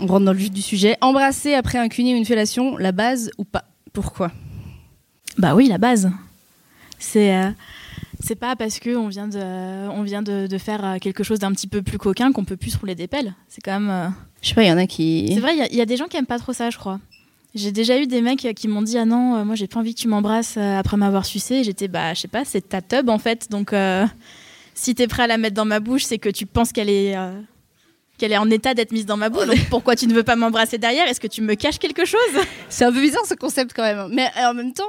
On rentre dans le vif du sujet. Embrasser après un cuni ou une fellation, la base ou pas? Pourquoi? Bah oui, la base. C'est euh, c'est pas parce que on vient de on vient de, de faire euh, quelque chose d'un petit peu plus coquin qu'on peut plus se rouler des pelles. C'est quand même. euh, Je sais pas, il y en a qui. C'est vrai, il y a- il y, a des gens qui aiment pas trop ça, je crois. J'ai déjà eu des mecs qui m'ont dit ah non, moi j'ai pas envie que tu m'embrasses après m'avoir sucé. J'étais bah je sais pas, c'est ta tub en fait, donc euh, si t'es prêt à la mettre dans ma bouche, c'est que tu penses qu'elle est qu'elle est en état d'être mise dans ma bouche. Donc pourquoi tu ne veux pas m'embrasser derrière? Est-ce que tu me caches quelque chose? C'est un peu bizarre ce concept quand même. Mais euh, en même temps,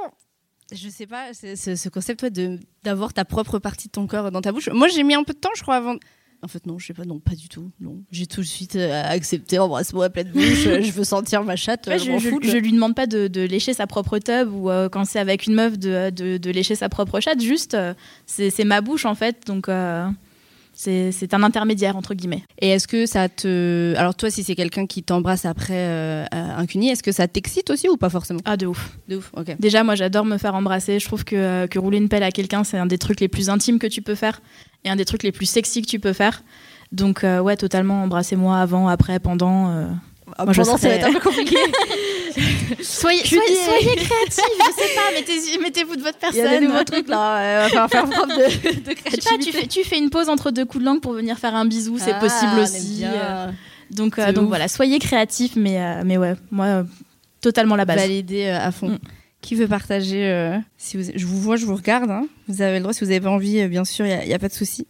je sais pas, c'est- c'est- ce concept ouais, de d'avoir ta propre partie de ton corps dans ta bouche. Moi, j'ai mis un peu de temps, je crois, avant. En fait, non, je sais pas, non, pas du tout. Non, j'ai tout de suite euh, accepté, embrasse-moi à pleine bouche. euh, je veux sentir ma chatte. Ouais, euh, je, m'en je- fous, je lui demande pas de, de lécher sa propre tub ou euh, quand c'est avec une meuf de, de- de lécher sa propre chatte, juste c'est c'est ma bouche en fait, donc c'est un intermédiaire entre guillemets. Et est-ce que ça te. Alors, toi, si c'est quelqu'un qui t'embrasse après euh, un cuni, est-ce que ça t'excite aussi ou pas forcément? Ah de ouf. De ouf, ok. Déjà moi j'adore me faire embrasser, je trouve que, euh, que rouler une pelle à quelqu'un c'est un des trucs les plus intimes que tu peux faire et un des trucs les plus sexy que tu peux faire. Donc euh, ouais totalement embrassez-moi avant, après, pendant. euh. Moi, je Pendant, ça va serais- être un peu compliqué. Soyez, soyez, soyez créatifs, je sais pas, mettez- mettez-vous de votre Il y a des personne. nouveaux trucs là, euh, va falloir faire preuve de, de Je sais pas, tu fais, tu fais une pause entre deux coups de langue pour venir faire un bisou, c'est Ah, possible on aussi. euh, Donc, euh, donc ouf. voilà, soyez créatifs, mais, euh, mais ouais, moi, euh, totalement la base. Validé euh, à fond. Mm. Qui veut partager si vous, Je vous vois, je vous regarde. hein. Vous avez le droit, si vous n'avez pas envie, bien sûr, il n'y a, pas de souci.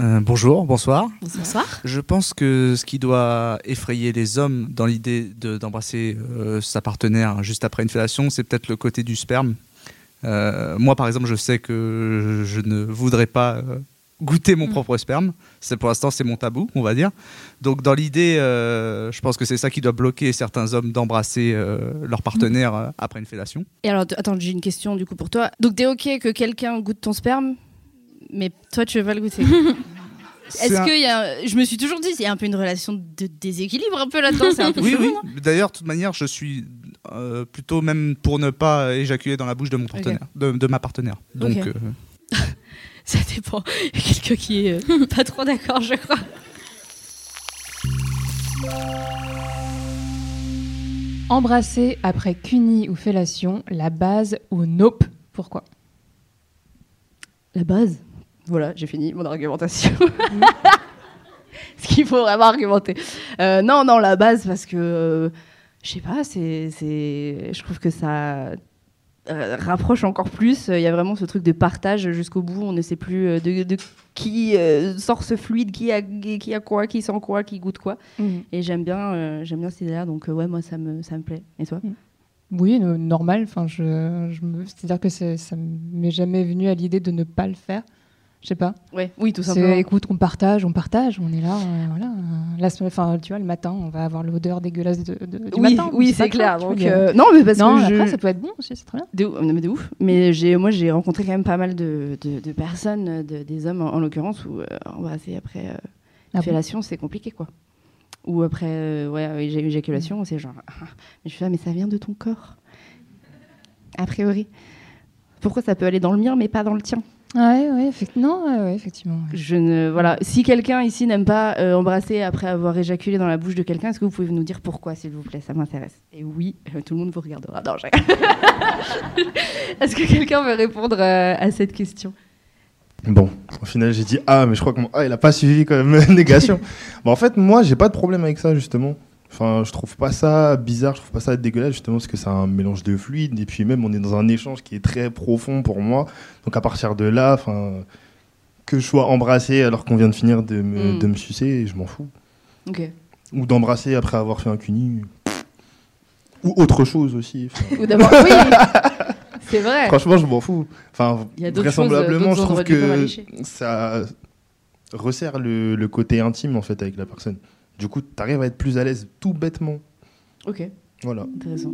Euh, bonjour, bonsoir. Bonsoir. Je pense que ce qui doit effrayer les hommes dans l'idée de- d'embrasser euh, sa partenaire juste après une fellation, c'est peut-être le côté du sperme. Euh, moi, par exemple, je sais que je ne voudrais pas goûter mon Mm. propre sperme. C'est pour l'instant, c'est mon tabou, on va dire. Donc, dans l'idée, je pense que c'est ça qui doit bloquer certains hommes d'embrasser leur partenaire après une fellation. Et alors, attends, j'ai une question du coup pour toi. Donc, t'es OK que quelqu'un goûte ton sperme, mais toi, tu veux pas le goûter Est-ce un- que y a, je me suis toujours dit, il y a un peu une relation de déséquilibre un peu là-dedans, c'est un peu Oui, chelou, oui. D'ailleurs, de toute manière, je suis euh, plutôt même pour ne pas éjaculer dans la bouche de mon partenaire, de, de ma partenaire. Donc, euh, Ça dépend. Il y a quelqu'un qui est euh, pas trop d'accord, je crois. Embrasser après cuni ou fellation, la base ou nope Pourquoi? La base? Voilà, j'ai fini mon argumentation. Ce qu'il faut vraiment argumenter. Euh, non, non, la base, parce que, euh, je sais pas, c'est, c'est, je trouve que ça euh, rapproche encore plus. Il y a vraiment ce truc de partage jusqu'au bout. On ne sait plus euh, de, de qui sort ce fluide, qui a, qui a quoi, qui sent quoi, qui goûte quoi. Et j'aime bien, j'aime bien cette idée-là. Donc, ouais, moi, ça me, ça me plaît. Et toi? Oui, no- normal. Enfin, je, je me... C'est-à-dire que ça m'est jamais venu à l'idée de ne pas le faire. Je sais pas. Ouais, oui, tout simplement. écoute, on partage, on partage, on est là, euh, voilà. la semaine- enfin, tu vois, le matin, on va avoir l'odeur dégueulasse de, de- du oui, matin. oui, c'est clair. Donc, euh, non, mais parce non, que après, je... ça peut être bon aussi, c'est très bien. De ouf, non, mais de ouf. Mais j'ai, moi, j'ai rencontré quand même pas mal de, de, personnes, de- des hommes en, en l'occurrence, où euh, embrasser après Ah bon fellation, c'est compliqué, quoi. Ou après, ouais, éja- éjaculation, c'est genre, ah, mais je suis là, mais ça vient de ton corps. A priori. Pourquoi ça peut aller dans le mien, mais pas dans le tien? Ouais, ouais, effectivement. ouais, ouais, effectivement. ouais. Je ne, voilà. Si quelqu'un ici n'aime pas euh, embrasser après avoir éjaculé dans la bouche de quelqu'un, est-ce que vous pouvez nous dire pourquoi, s'il vous plaît? Ça m'intéresse. Et oui, euh, tout le monde vous regardera. Non, j'ai- est-ce que quelqu'un veut répondre euh, à cette question? Bon, au final, j'ai dit ah, mais je crois que mon ah, il a pas suivi quand même négation. Bon, en fait, moi, j'ai pas de problème avec ça justement. Enfin, je trouve pas ça bizarre, je trouve pas ça dégueulasse justement parce que c'est un mélange de fluides et puis même on est dans un échange qui est très profond pour moi. Donc à partir de là, enfin, que je sois embrassé alors qu'on vient de finir de me, Mm. de me sucer, je m'en fous. Ok. Ou d'embrasser après avoir fait un cuni. Ou autre chose aussi. Ou d'abord, oui, c'est vrai. Franchement, je m'en fous. Enfin, choses, vraisemblablement, je trouve que ça resserre le, le côté intime en fait avec la personne. Du coup, t'arrives à être plus à l'aise tout bêtement. Ok, Voilà. intéressant.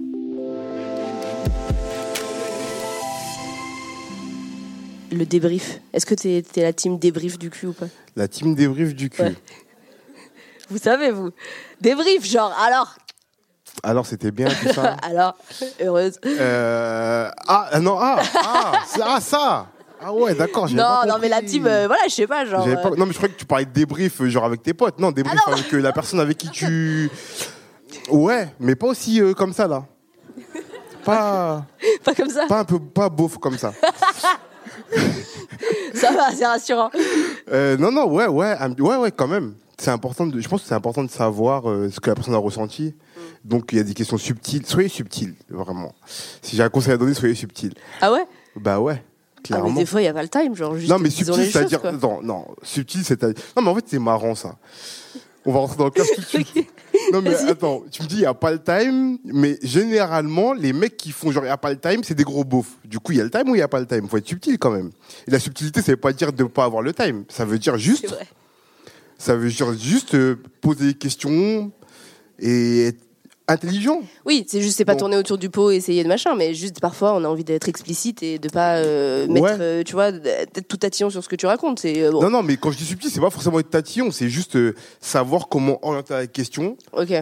Le débrief. Est-ce que t'es es la team débrief du cul ou pas? La team débrief du cul. Ouais. Vous savez, vous. Débrief, genre, alors Alors, c'était bien tout ça Alors, heureuse. Euh, Ah, non, ah, ah, ah, ça Ah ouais, d'accord. Non, pas non, mais la team, euh, voilà, je sais pas, genre. Pas- euh, Non, mais je croyais que tu parlais de débrief, euh, genre avec tes potes. Non, débrief avec euh, la personne avec qui tu. Ouais, mais pas aussi euh, comme ça, là. Pas, Pas comme ça. pas un peu, pas beauf comme ça. Ça va, c'est rassurant. Non, non, ouais, ouais, ouais, ouais, quand même. C'est important. De, je pense que c'est important de savoir ce que la personne a ressenti. Donc, il y a des questions subtiles. Soyez subtil, vraiment. Si j'ai un conseil à donner, soyez subtil. Ah ouais? Bah ouais, Ah, mais des fois, il n'y a pas le time, genre, juste. non, mais subtil, c'est-à-dire. Non, non, subtil, c'est-à-dire. Non, mais en fait, c'est marrant, ça. On va rentrer dans le cas tout de suite. Non, mais attends, tu me dis, il n'y a pas le time, mais généralement, les mecs qui font genre, il n'y a pas le time, c'est des gros beaufs. Du coup, il y a le time ou il n'y a pas le time? Faut être subtil quand même. Et la subtilité, ça veut pas dire de ne pas avoir le time. Ça veut dire juste, ça veut dire juste euh, poser des questions et être intelligent. Oui, c'est juste, c'est pas Bon. tourner autour du pot et essayer de machin, mais juste parfois, on a envie d'être explicite et de pas euh, mettre, Ouais. euh, tu vois, d'être tout tatillon sur ce que tu racontes. C'est euh, bon. Non, non, mais quand je dis subtil, c'est pas forcément être tatillon, c'est juste savoir comment orienter la question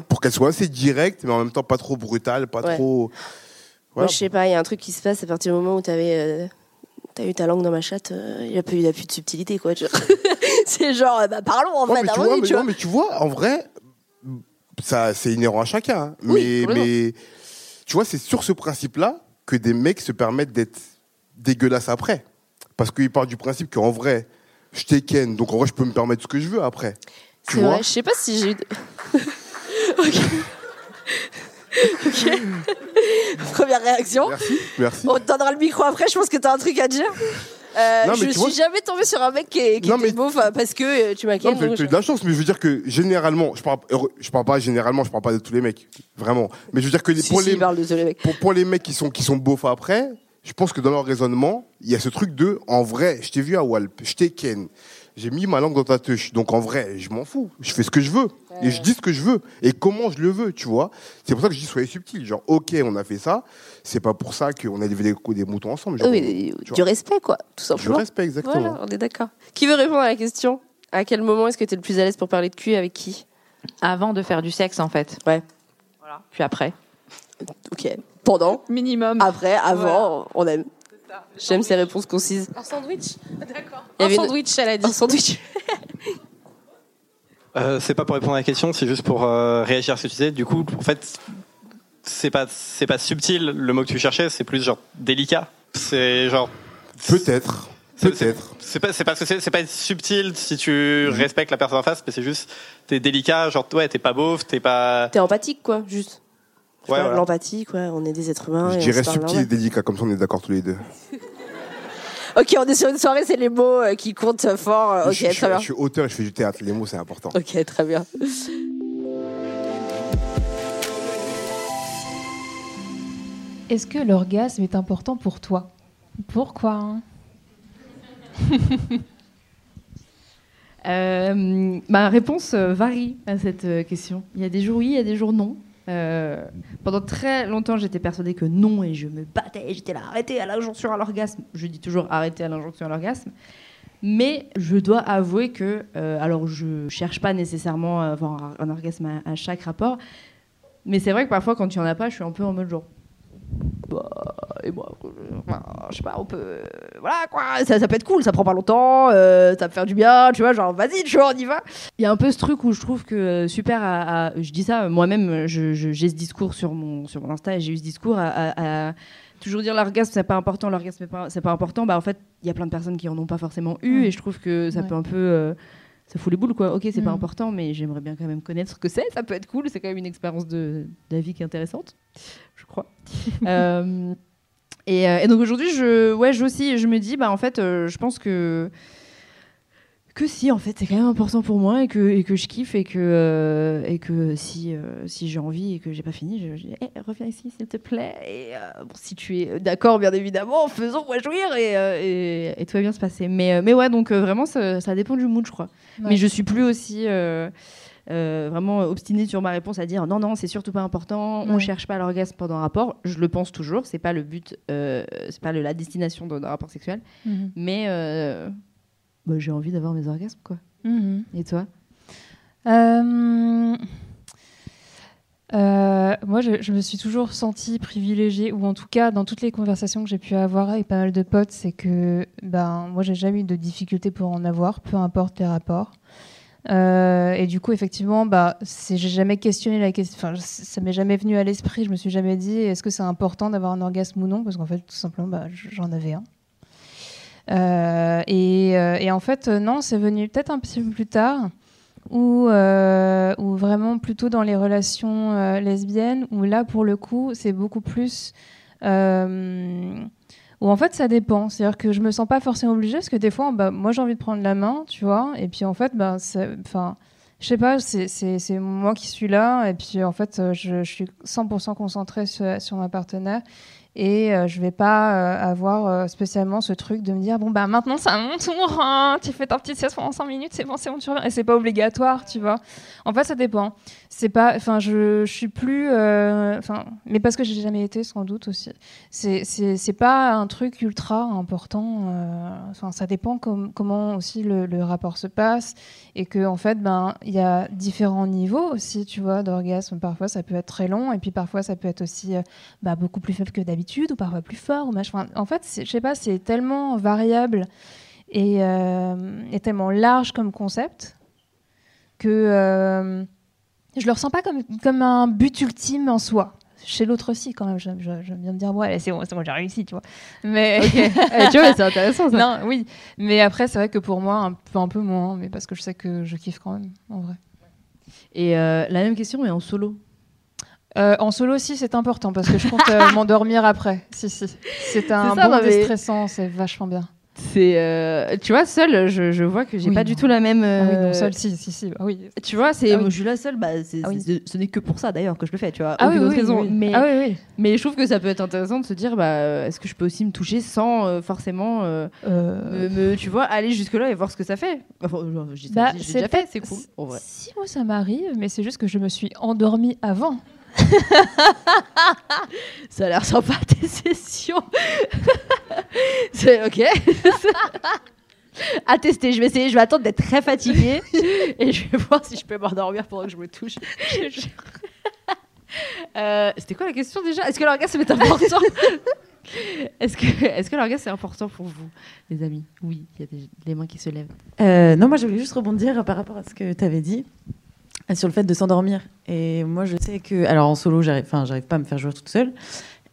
pour qu'elle soit assez directe, mais en même temps pas trop brutale, pas Ouais. trop. Moi, je sais pas, il y a un truc qui se passe à partir du moment où t'avais. T'as eu ta langue dans ma chatte, il n'y a, plus- a de subtilité, quoi. c'est genre, bah, parlons en Non, fait, mais tu allons-y, vois, mais, tu non, mais tu vois, en vrai, ça, c'est inhérent à chacun. hein. Oui, mais, complètement. mais tu vois, c'est sur ce principe-là que des mecs se permettent d'être dégueulasses après. Parce qu'ils partent du principe qu'en vrai, je t'ai ken, donc en vrai, je peux me permettre ce que je veux après. Tu C'est vois vrai, je sais pas si j'ai eu. de- ok. ok. Première réaction. Merci, merci. On te donnera le micro après, je pense que t'as un truc à dire. Euh, Non, je suis vois- jamais tombée sur un mec qui, est- qui Non, était mais- beauf euh, parce que euh, tu m'as Non, mais t'as eu de la chance, mais je veux dire que généralement, je parle, je parle pas généralement, je parle pas de tous les mecs, vraiment. Mais je veux dire que Si, pour si, les, mecs. pour, pour les mecs qui sont, qui sont beaufs après, je pense que dans leur raisonnement, il y a ce truc de, en vrai, je t'ai vu à Walp, je t'ai ken, j'ai mis ma langue dans ta touche, donc en vrai, je m'en fous, je fais ce que je veux, et je dis ce que je veux, et comment je le veux, tu vois. C'est pour ça que je dis soyez subtil, genre, ok, on a fait ça, c'est pas pour ça qu'on a élevé des, des moutons ensemble, genre, Oui, mais vois. du respect, quoi, tout Je simplement. respecte exactement. Voilà, on est d'accord. Qui veut répondre à la question? À quel moment est-ce que tu es le plus à l'aise pour parler de cul avec qui? Avant de faire du sexe, en fait. Ouais. Voilà. Puis après. Ok. Pendant, Minimum. après, avant, on aime. J'aime ces réponses concises. Un sandwich D'accord. Il y Un sandwich, elle a dit. Un sandwich. Euh, c'est pas pour répondre à la question, c'est juste pour euh, réagir à ce que tu disais. Du coup, en fait, c'est pas c'est pas subtil le mot que tu cherchais, c'est plus genre délicat. C'est genre Peut-être, c'est- peut-être. C'est pas c'est parce que c'est c'est pas subtil si tu respectes la personne en face, mais c'est juste t'es délicat, genre ouais t'es pas beauf, t'es pas T'es empathique, quoi, juste. Ouais, voilà. L'empathie, quoi. On est des êtres humains. Je et on dirais se parle subtil et normal. délicat, comme ça on est d'accord tous les deux. Ok, on est sur une soirée, c'est les mots euh, qui comptent fort. Euh, Ok, je, je- très bien. je suis auteur et je fais du théâtre, les mots c'est important. Ok, très bien. Est-ce que l'orgasme est important pour toi? Pourquoi hein? Euh, ma réponse euh, varie à cette euh, question. Il y a des jours oui, il y a des jours non. Euh, pendant très longtemps, j'étais persuadée que non et je me battais. J'étais là, arrêtez à l'injonction à l'orgasme. Je dis toujours arrêtez à l'injonction à l'orgasme. Mais je dois avouer que, euh, alors je cherche pas nécessairement à avoir un, orgasme à, à chaque rapport, mais c'est vrai que parfois quand il n'y en a pas, je suis un peu en mode genre. Bah, et moi, je sais pas, on peut. euh, voilà quoi, ça, ça peut être cool, ça prend pas longtemps, euh, ça peut faire du bien, tu vois, genre vas-y, tu vois, on y va. Il y a un peu ce truc où je trouve que euh, super à, à- Je dis ça, moi-même, je- je- j'ai ce discours sur mon, sur mon Insta et j'ai eu ce discours à, à- à toujours dire l'orgasme c'est pas important, l'orgasme c'est pas, important. Bah en fait, il y a plein de personnes qui en ont pas forcément eu et je trouve que ça Ouais. peut un peu. euh, ça fout les boules quoi. Ok, c'est pas Mm. important, mais j'aimerais bien quand même connaître ce que c'est. Ça peut être cool. C'est quand même une expérience de, de la vie qui est intéressante, crois. Euh, et, euh, et donc aujourd'hui, je, ouais, je aussi, je me dis, bah en fait, euh, je pense que que si en fait c'est quand même important pour moi et que, et que je kiffe et que, euh, et que si, euh, si j'ai envie et que j'ai pas fini, je, je dis Eh, reviens ici s'il te plaît. Et euh, bon, si tu es d'accord, bien évidemment, faisons-moi jouir et, et, et tout va bien se passer. Mais, mais ouais, donc vraiment ça, ça dépend du mood, je crois. Ouais. Mais je suis plus aussi. Euh, vraiment obstinée sur ma réponse à dire non non c'est surtout pas important on Ouais. cherche pas l'orgasme pendant un rapport je le pense toujours c'est pas le but euh, c'est pas le- la destination d'un rapport sexuel Mhm. mais euh, bah, j'ai envie d'avoir mes orgasmes quoi Mhm. et toi? Euh, moi, je, je me suis toujours sentie privilégiée, ou en tout cas, dans toutes les conversations que j'ai pu avoir avec pas mal de potes, c'est que ben, moi, j'ai jamais eu de difficulté pour en avoir, peu importe les rapports. Euh, et du coup, effectivement, bah, j'ai jamais questionné la question. Enfin, ça m'est jamais venu à l'esprit. Je me suis jamais dit est-ce que c'est important d'avoir un orgasme ou non? Parce qu'en fait, tout simplement, bah, j'en avais un. Euh, et, euh, et en fait, non, c'est venu peut-être un petit peu plus tard, ou euh, vraiment plutôt dans les relations lesbiennes, où là, pour le coup, c'est beaucoup plus. Où en fait, ça dépend. C'est-à-dire que je me sens pas forcément obligée, parce que des fois, bah, moi, j'ai envie de prendre la main, tu vois, et puis en fait, bah, enfin. Je sais pas, c'est- moi qui suis là, et puis en fait, euh, je, je suis 100% concentrée sur, sur ma partenaire, et euh, je vais pas euh, avoir euh, spécialement ce truc de me dire bon bah maintenant c'est à mon tour, hein, tu fais ta petite sieste pendant 5 minutes, c'est bon, c'est bon, tu reviens. Et c'est pas obligatoire, tu vois. En fait, ça dépend. C'est pas, enfin, je, je suis plus, euh, enfin, mais parce que j'ai jamais été sans doute aussi. C'est c'est pas un truc ultra important. Enfin, ça dépend com- comment aussi le, le rapport se passe et que en fait, ben, il y a différents niveaux aussi, tu vois, d'orgasme. Parfois, ça peut être très long et puis parfois, ça peut être aussi bah, beaucoup plus faible que d'habitude ou parfois plus fort. Ou machin. Enfin, en fait, je sais pas, c'est tellement variable et, euh, et tellement large comme concept que euh, je le ressens pas comme, comme un but ultime en soi. Chez l'autre aussi, quand même, j'aime bien me dire, ouais, c'est bon, j'ai réussi, tu vois. Mais Eh, tu vois c'est intéressant ça non, oui. Mais après, c'est vrai que pour moi, un peu, un peu moins, mais parce que je sais que je kiffe quand même, en vrai. et euh, la même question mais en solo Euh, en solo aussi, c'est important parce que je compte euh, m'endormir après. Si, si. C'est un ça, bon non, mais- déstressant, c'est vachement bien. c'est euh, tu vois seule je, je vois que j'ai Oui, pas non. du tout la même Ah oui, non, seul, si, si, si. bah oui. tu vois c'est Ah oui. je suis la seule bah, c'est- Ah oui. c'est- ce n'est que pour ça d'ailleurs que je le fais tu vois Ah oui, aucune oui, autre oui, raison oui. mais Ah oui, oui. mais je trouve que ça peut être intéressant de se dire bah est-ce que je peux aussi me toucher sans euh, forcément euh, Euh, me, me- tu vois aller jusque là et voir ce que ça fait enfin, Bah, j'ai c'est déjà fait c'est cool en vrai Si, moi, ça m'arrive, mais c'est juste que je me suis endormie avant. ça a l'air sympa tes sessions. C'est ok. À tester je vais essayer je vais attendre d'être très fatiguée et je vais voir si je peux m'endormir pendant que je me touche. Euh, c'était quoi la question déjà? Est-ce que l'orgasme est important? Est-ce que l'orgasme est important pour vous les amis? Oui il y a des, des mains qui se lèvent. Euh, non, moi je voulais juste rebondir par rapport à ce que tu avais dit. euh, sur le fait de s'endormir. Et moi je sais que, alors en solo, j'arrive, enfin, j'arrive pas à me faire jouer toute seule.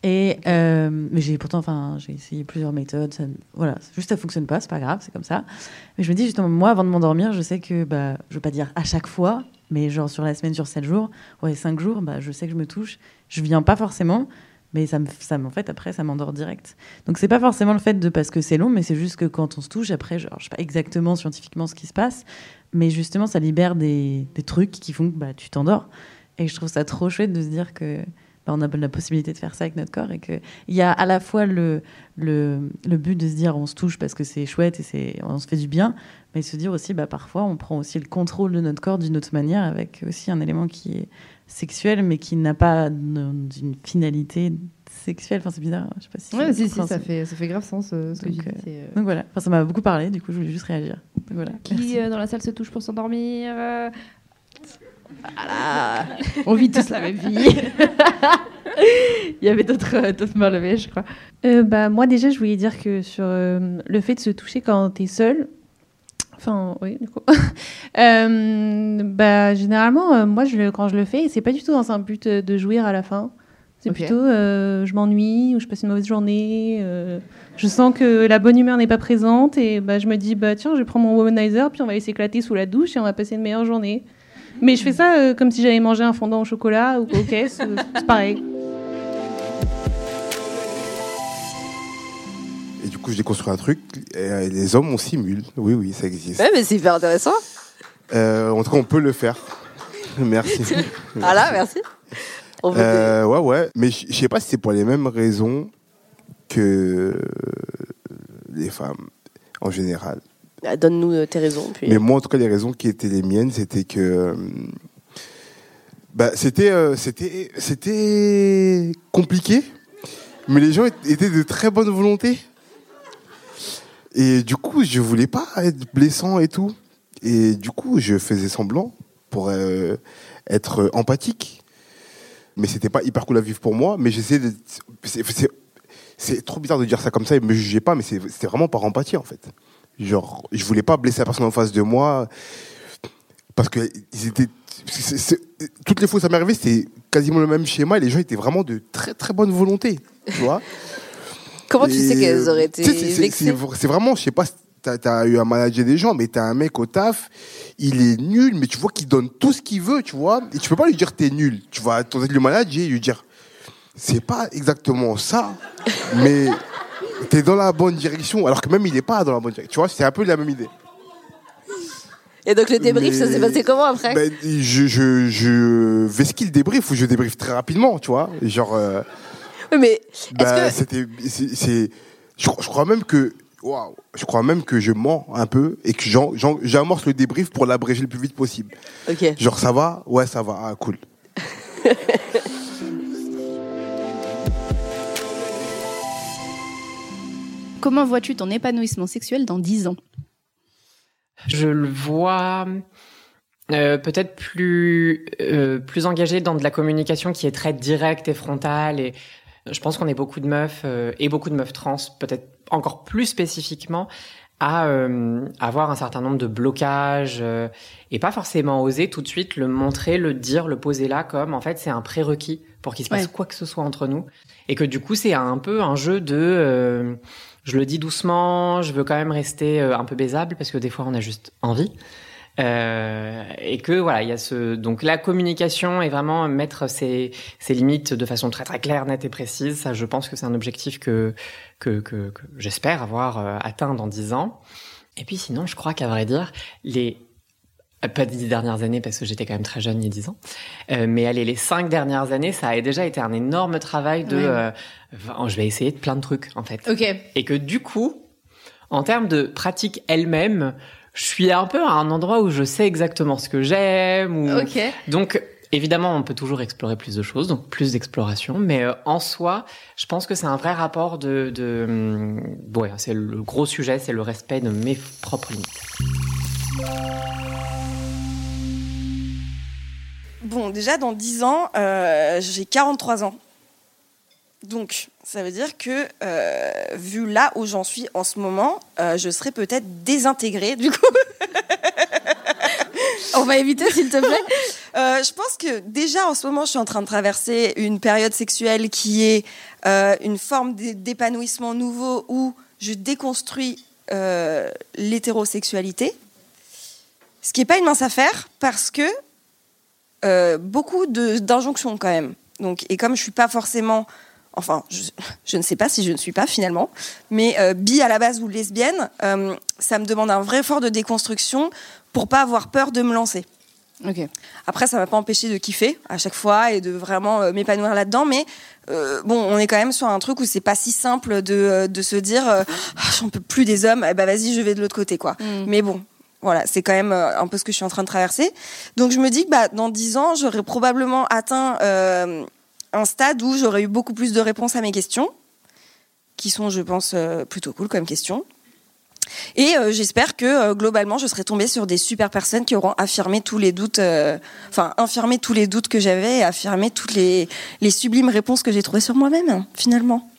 Et euh, mais j'ai pourtant, enfin, j'ai essayé plusieurs méthodes. Voilà, juste ça fonctionne pas, c'est pas grave, c'est comme ça. Mais je me dis justement, moi, avant de m'endormir, je sais que, bah, je veux pas dire à chaque fois, mais genre sur la semaine, sur 7 jours, ouais, 5 jours, bah, je sais que je me touche. Je viens pas forcément, mais ça me, ça en fait, après, ça m'endort direct. Donc c'est pas forcément le fait de parce que c'est long, mais c'est juste que quand on se touche, après, genre, je sais pas exactement scientifiquement ce qui se passe, mais justement, ça libère des, des trucs qui font que bah, tu t'endors. Et je trouve ça trop chouette de se dire que bah, on a la possibilité de faire ça avec notre corps et qu'il y a à la fois le, le, le but de se dire on se touche parce que c'est chouette et c'est, on se fait du bien, mais se dire aussi bah, parfois on prend aussi le contrôle de notre corps d'une autre manière avec aussi un élément qui est sexuel mais qui n'a pas une une finalité sexuelle. Enfin, c'est bizarre, je sais pas si. ouais si si ça fait ça fait grave sens euh, ce que Donc, tu dis euh, euh, Donc voilà, enfin, ça m'a beaucoup parlé, du coup je voulais juste réagir. Donc voilà. Qui euh, dans la salle se touche pour s'endormir Voilà. On vit tous la même vie. Il y avait d'autres euh, d'autres mains levées, je crois. Euh, bah, moi, déjà, je voulais dire que sur euh, le fait de se toucher quand t'es seul, enfin, oui, du coup, Euh, bah, généralement, euh, moi, je, quand je le fais, c'est pas du tout dans un but euh, de jouir à la fin. C'est plutôt, euh, je m'ennuie ou je passe une mauvaise journée. je sens que la bonne humeur n'est pas présente et bah, je me dis, bah, tiens, je prends mon womanizer, puis on va aller s'éclater sous la douche et on va passer une meilleure journée. Mais je fais ça comme si j'allais manger un fondant au chocolat ou ok, c'est c'est pareil. Où je déconstruis un truc, et les hommes, on simule. Oui, oui, ça existe. Ouais, mais c'est hyper intéressant. Euh, en tout cas, on peut le faire. Merci. Voilà, merci. On veut Euh, ouais, ouais. Mais je sais pas si c'est pour les mêmes raisons que les femmes en général. des- Ah, Donne-nous euh, tes raisons. Puis... Mais moi, en tout cas, les raisons qui étaient les miennes, c'était que. euh, bah, c'était, euh, c'était, c'était compliqué, mais les gens étaient de très bonne volonté. Et du coup, je voulais pas être blessant et tout. Et du coup, je faisais semblant pour euh, être empathique. Mais c'était pas hyper cool à vivre pour moi. Mais j'essayais de. c'est- trop bizarre de dire ça comme ça et me jugez pas, mais c'était vraiment par empathie en fait. Genre, je voulais pas blesser la personne en face de moi parce que toutes les fois que ça m'est arrivé, c'était quasiment le même schéma et les gens étaient vraiment de très très bonne volonté. Tu vois Comment tu sais qu'elles auraient été vexées C'est vraiment, je sais pas, t'as as eu à manager des gens, mais t'as un mec au taf, il est nul, mais tu vois qu'il donne tout ce qu'il veut, tu vois. Et tu peux pas lui dire t'es nul. Tu vas tenter de le manager et lui dire c'est pas exactement ça, mais t'es dans la bonne direction, alors que même il est pas dans la bonne direction. Tu vois, c'est un peu la même idée. Et donc le débrief, ça s'est passé comment après? Ben, je, je, je vais ce qu'il débrief ou je débriefe très rapidement, tu vois. Genre. euh, mais bah, c'était, c'est, je, crois- je crois même que, waouh, je crois même que je mens un peu et que j'amorce le débrief pour l'abréger le plus vite possible. Ok. Genre, ça va? Ouais, ça va. Ah, cool. Comment vois-tu ton épanouissement sexuel dans 10 ans? Je le vois euh, peut-être plus, euh, plus engagé dans de la communication qui est très directe et frontale. Et je pense qu'on est beaucoup de meufs euh, et beaucoup de meufs trans, peut-être encore plus spécifiquement, à euh, avoir un certain nombre de blocages euh, et pas forcément oser tout de suite le montrer, le dire, le poser là comme en fait c'est un prérequis pour qu'il se passe Ouais. quoi que ce soit entre nous. Et que du coup c'est un peu un jeu de... euh, je le dis doucement, je veux quand même rester euh, un peu baisable parce que des fois on a juste envie. Euh, et que voilà, il y a ce donc la communication et vraiment mettre ses, ses limites de façon très très claire, nette et précise. Ça, je pense que c'est un objectif que que, que, que j'espère avoir euh, atteint dans dix ans. Et puis sinon, je crois qu'à vrai dire, les pas dix dernières années parce que j'étais quand même très jeune il y a dix ans, euh, mais allez les cinq dernières années, ça a déjà été un énorme travail de Ouais. euh, je vais essayer de plein de trucs en fait. Ok. Et que du coup, en termes de pratique elle-même, je suis un peu à un endroit où je sais exactement ce que j'aime. Ou... Ok. Donc, évidemment, on peut toujours explorer plus de choses, donc plus d'exploration. Mais euh, en soi, je pense que c'est un vrai rapport de... de hum, ouais, c'est le gros sujet, c'est le respect de mes propres limites. Bon, déjà, dans 10 ans, euh, j'ai 43 ans. Donc, ça veut dire que, euh, vu là où j'en suis en ce moment, euh, je serais peut-être désintégrée, du coup. On va éviter, s'il te plaît. Euh, je pense que déjà, en ce moment, je suis en train de traverser une période sexuelle qui est une forme d'é- d'épanouissement nouveau où je déconstruis l'hétérosexualité. Ce qui n'est pas une mince affaire parce que beaucoup d'injonctions quand même. Donc, et comme je suis pas forcément, enfin, je, je ne sais pas si je ne suis pas finalement, mais euh, bi à la base ou lesbienne, euh, ça me demande un vrai effort de déconstruction pour pas avoir peur de me lancer. Ok. Après, ça m'a pas empêché de kiffer à chaque fois et de vraiment euh, m'épanouir là-dedans, mais bon, on est quand même sur un truc où c'est pas si simple de, de se dire, Ah, j'en peux plus des hommes, eh ben vas-y, je vais de l'autre côté, quoi. Mm. Mais bon, voilà, c'est quand même un peu ce que je suis en train de traverser. Donc je me dis que bah, dans 10 ans, j'aurais probablement atteint un stade où j'aurais eu beaucoup plus de réponses à mes questions, qui sont, je pense, euh, plutôt cool comme questions. Et euh, j'espère que euh, globalement, je serai tombée sur des super personnes qui auront affirmé tous les doutes, euh, enfin infirmé tous les doutes que j'avais et affirmé toutes les, les sublimes réponses que j'ai trouvées sur moi-même, finalement.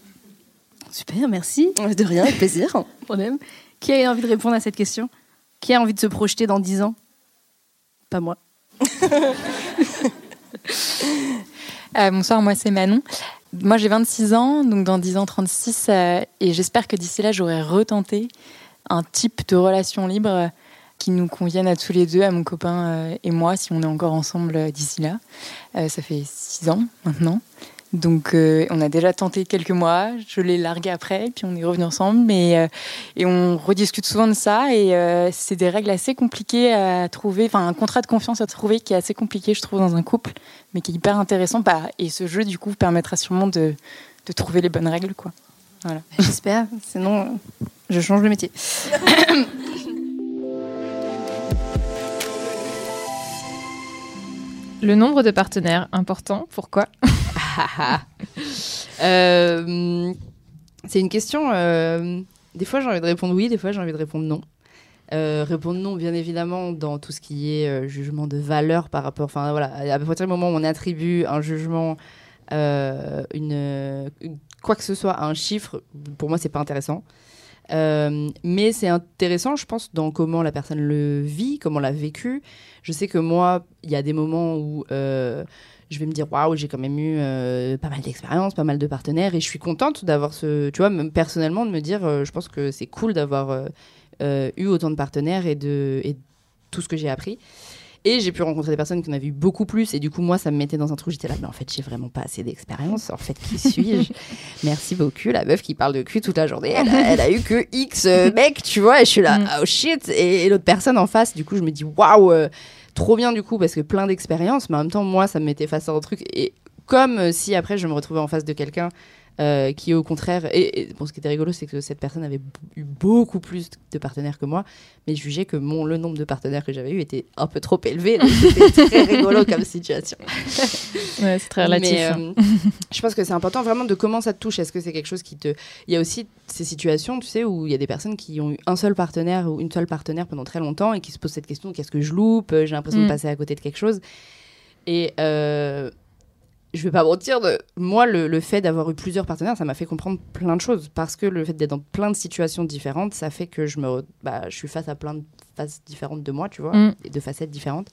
Super, merci. De rien, avec plaisir. Problème. Qui a envie de répondre à cette question? Qui a envie de se projeter dans 10 ans? Pas moi. Euh, bonsoir, moi c'est Manon. Moi j'ai 26 ans, donc dans 10 ans 36, euh, et j'espère que d'ici là j'aurai retenté un type de relation libre qui nous convienne à tous les deux, à mon copain euh, et moi, si on est encore ensemble euh, d'ici là. Ça fait 6 ans maintenant. Donc euh, on a déjà tenté quelques mois, je l'ai largué après, puis on est revenu ensemble, mais euh, et on rediscute souvent de ça et euh, c'est des règles assez compliquées à trouver, enfin un contrat de confiance à trouver qui est assez compliqué je trouve dans un couple, mais qui est hyper intéressant. Bah, et ce jeu du coup permettra sûrement de, de trouver les bonnes règles quoi. Voilà. J'espère, sinon je change de métier. Le nombre de partenaires, important, pourquoi? Euh, c'est une question. euh, des fois, j'ai envie de répondre oui, des fois, j'ai envie de répondre non. Euh, répondre non, bien évidemment, dans tout ce qui est jugement de valeur par rapport. Enfin, voilà, à partir du moment où on attribue un jugement, une, quoi que ce soit à un chiffre, pour moi, c'est pas intéressant. Mais c'est intéressant, je pense, dans comment la personne le vit, comment l'a vécu. Je sais que moi, il y a des moments où je vais me dire waouh, j'ai quand même eu euh, pas mal d'expériences, pas mal de partenaires, et je suis contente d'avoir ce, tu vois, même personnellement, de me dire, euh, je pense que c'est cool d'avoir euh, eu autant de partenaires et de et tout ce que j'ai appris. Et j'ai pu rencontrer des personnes qui en avaient eu beaucoup plus. Et du coup, moi, ça me mettait dans un trou. J'étais là, mais en fait, j'ai vraiment pas assez d'expérience. En fait, qui suis-je? Merci beaucoup. La meuf qui parle de cul toute la journée, elle a, elle a eu que X mecs, tu vois. Et je suis là, oh shit. Et, et l'autre personne en face, du coup, je me dis, waouh, trop bien du coup, parce que plein d'expériences. Mais en même temps, moi, ça me mettait face à un truc. Et comme si après, je me retrouvais en face de quelqu'un euh, qui au contraire et, et bon ce qui était rigolo c'est que cette personne avait eu beaucoup plus de partenaires que moi mais je jugeais que mon le nombre de partenaires que j'avais eu était un peu trop élevé c'était très rigolo comme situation Ouais, c'est très relatif. mais, euh, je pense que c'est important vraiment de comment ça te touche est-ce que c'est quelque chose qui te il y a aussi ces situations tu sais où il y a des personnes qui ont eu un seul partenaire ou une seule partenaire pendant très longtemps et qui se posent cette question qu'est-ce que je loupe? J'ai l'impression Mm. de passer à côté de quelque chose et euh, je vais pas mentir, de... moi, le, le fait d'avoir eu plusieurs partenaires, ça m'a fait comprendre plein de choses. Parce que le fait d'être dans plein de situations différentes, ça fait que je, me bah, je suis face à plein de faces différentes de moi, tu vois, Mm. et de facettes différentes.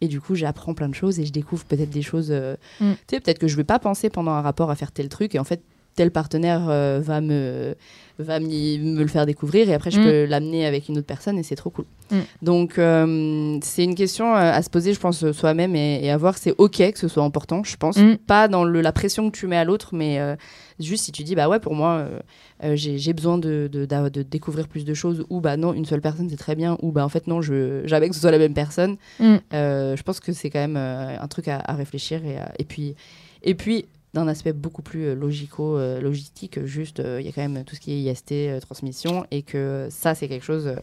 Et du coup, j'apprends plein de choses et je découvre peut-être des choses. euh, Mm. Tu sais, peut-être que je vais pas penser pendant un rapport à faire tel truc et en fait, tel partenaire euh, va, me, va me le faire découvrir et après, je Mm. peux l'amener avec une autre personne et c'est trop cool. Mm. Donc, euh, c'est une question euh, à se poser, je pense, soi-même et, et à voir. C'est OK que ce soit important, je pense. Mm. Pas dans le- la pression que tu mets à l'autre, mais euh, juste si tu dis, bah ouais, pour moi, euh, j'ai besoin de, de, d'a- de découvrir plus de choses, ou bah non, une seule personne, c'est très bien, ou bah en fait, non, je jamais que ce soit la même personne. Je pense que c'est quand même un truc à, à réfléchir. Et, à- et puis, et puis d'un aspect beaucoup plus euh, logico, euh, logistique, juste, euh, il y a quand même tout ce qui est IST, transmission, et que ça, c'est quelque chose,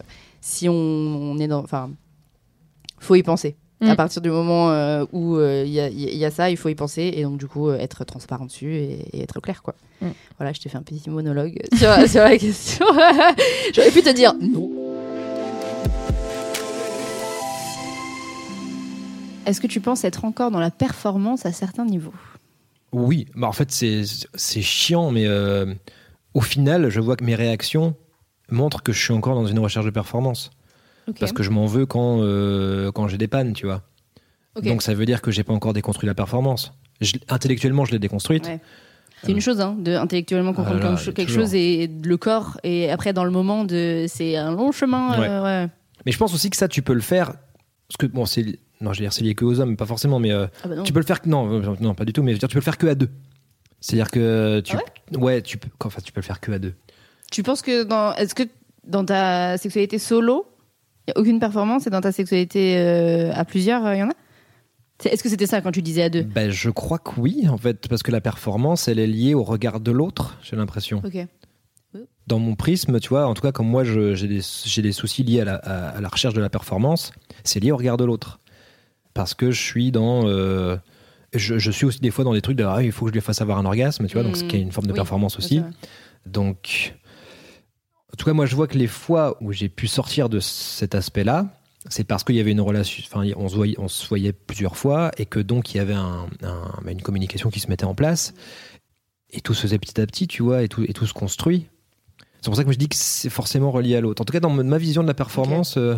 si on, on est dans... Enfin, faut y penser. Mm. À partir du moment euh, où euh, il y, a- il y a ça, il faut y penser, et donc du coup, euh, être transparent dessus et, et être clair, quoi. Mm. Voilà, je t'ai fait un petit monologue sur, sur la question. J'aurais pu te dire non. Est-ce que tu penses être encore dans la performance à certains niveaux? Oui, bah en fait, c'est c'est chiant, mais euh, au final, je vois que mes réactions montrent que je suis encore dans une recherche de performance. Parce que je m'en veux quand, euh, quand j'ai des pannes, tu vois. Donc ça veut dire que j'ai pas encore déconstruit la performance. Je- intellectuellement, je l'ai déconstruite. Ouais. C'est une chose, hein, de intellectuellement comprendre Ah là, quelque, chose et le corps, et après dans le moment, de, c'est un long chemin. euh, ouais. Mais je pense aussi que ça, tu peux le faire. Parce que, bon, c'est. Non, je veux dire, c'est lié que aux hommes, pas forcément, mais euh, Ah bah non. tu peux le faire. que- Non, euh, non, pas du tout, mais je veux dire, tu peux le faire que à deux. C'est-à-dire que tu. Ah ouais, tu peux. Enfin, tu peux le faire que à deux. Tu penses que dans, est-ce que dans ta sexualité solo, il n'y a aucune performance et dans ta sexualité euh, à plusieurs, il y en a? C'est- Est-ce que c'était ça quand tu disais à deux? Ben, je crois que oui, en fait, parce que la performance, elle est liée au regard de l'autre, j'ai l'impression. Ok. Dans mon prisme, tu vois, en tout cas, comme moi, j'ai des, soucis liés à la, à- à la recherche de la performance, c'est lié au regard de l'autre. Parce que je suis dans. euh, je, je suis aussi des fois dans des trucs de ah, il faut que je lui fasse avoir un orgasme, tu vois, donc ce qui est une forme de Oui, performance aussi. Donc, en tout cas, moi, je vois que les fois où j'ai pu sortir de cet aspect-là, c'est parce qu'il y avait une relation, enfin, on se voyait, on se voyait plusieurs fois et que donc il y avait un- un- une communication qui se mettait en place et tout se faisait petit à petit, tu vois, et tout, et tout se construit. C'est pour ça que je dis que c'est forcément relié à l'autre. En tout cas, dans ma vision de la performance, euh,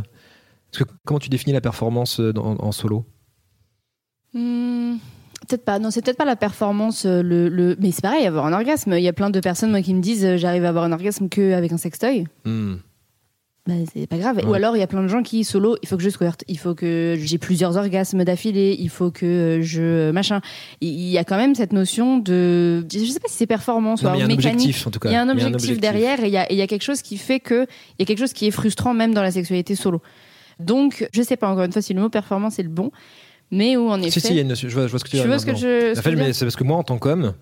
parce que comment tu définis la performance euh, en solo? Hmm, Peut-être pas. Non, c'est peut-être pas la performance. euh, Le, le... Mais c'est pareil, avoir un orgasme. Il y a plein de personnes moi, qui me disent j'arrive à avoir un orgasme qu'avec un sextoy. Hmm. Bah, c'est pas grave. Ouais. Ou alors il y a plein de gens qui solo, il faut que je squirte, il faut que j'ai plusieurs orgasmes d'affilée, il faut que je machin. Il y a quand même cette notion de, je sais pas si c'est performance ou mais il y a un mécanique. objectif, en tout cas. Il y a un Il y a un objectif, derrière et il y y a quelque chose qui fait que il y a quelque chose qui est frustrant même dans la sexualité solo. Donc je sais pas encore une fois si le mot performance est le bon, mais où en effet. Si, si, il y a une notion- je vois, je vois ce que tu Tu veux ce que je- ce En que fait, dire c'est parce que moi, en tant qu'homme,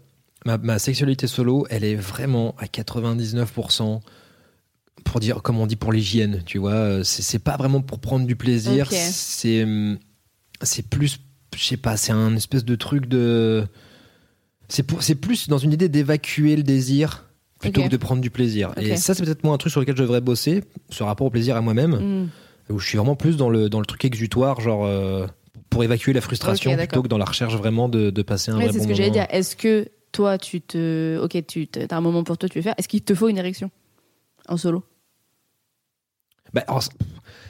ma, ma sexualité solo, elle est vraiment à 99% pour dire, comme on dit pour l'hygiène, tu vois. euh, C'est pas vraiment pour prendre du plaisir. Ok. C'est c'est plus, je sais pas, c'est un espèce de truc de. C'est plus dans une idée d'évacuer le désir plutôt que de prendre du plaisir. Et ça, c'est peut-être moi un truc sur lequel je devrais bosser, ce rapport au plaisir à moi-même Mm. où je suis vraiment plus dans le, dans le truc exutoire, genre euh, pour évacuer la frustration plutôt que dans la recherche vraiment de, de passer un Ouais, vrai c'est ce bon que j'allais moment. dire. Est-ce que toi, tu te, ok, tu as un moment pour toi, tu veux faire. Est-ce qu'il te faut une érection en solo? Bah, alors,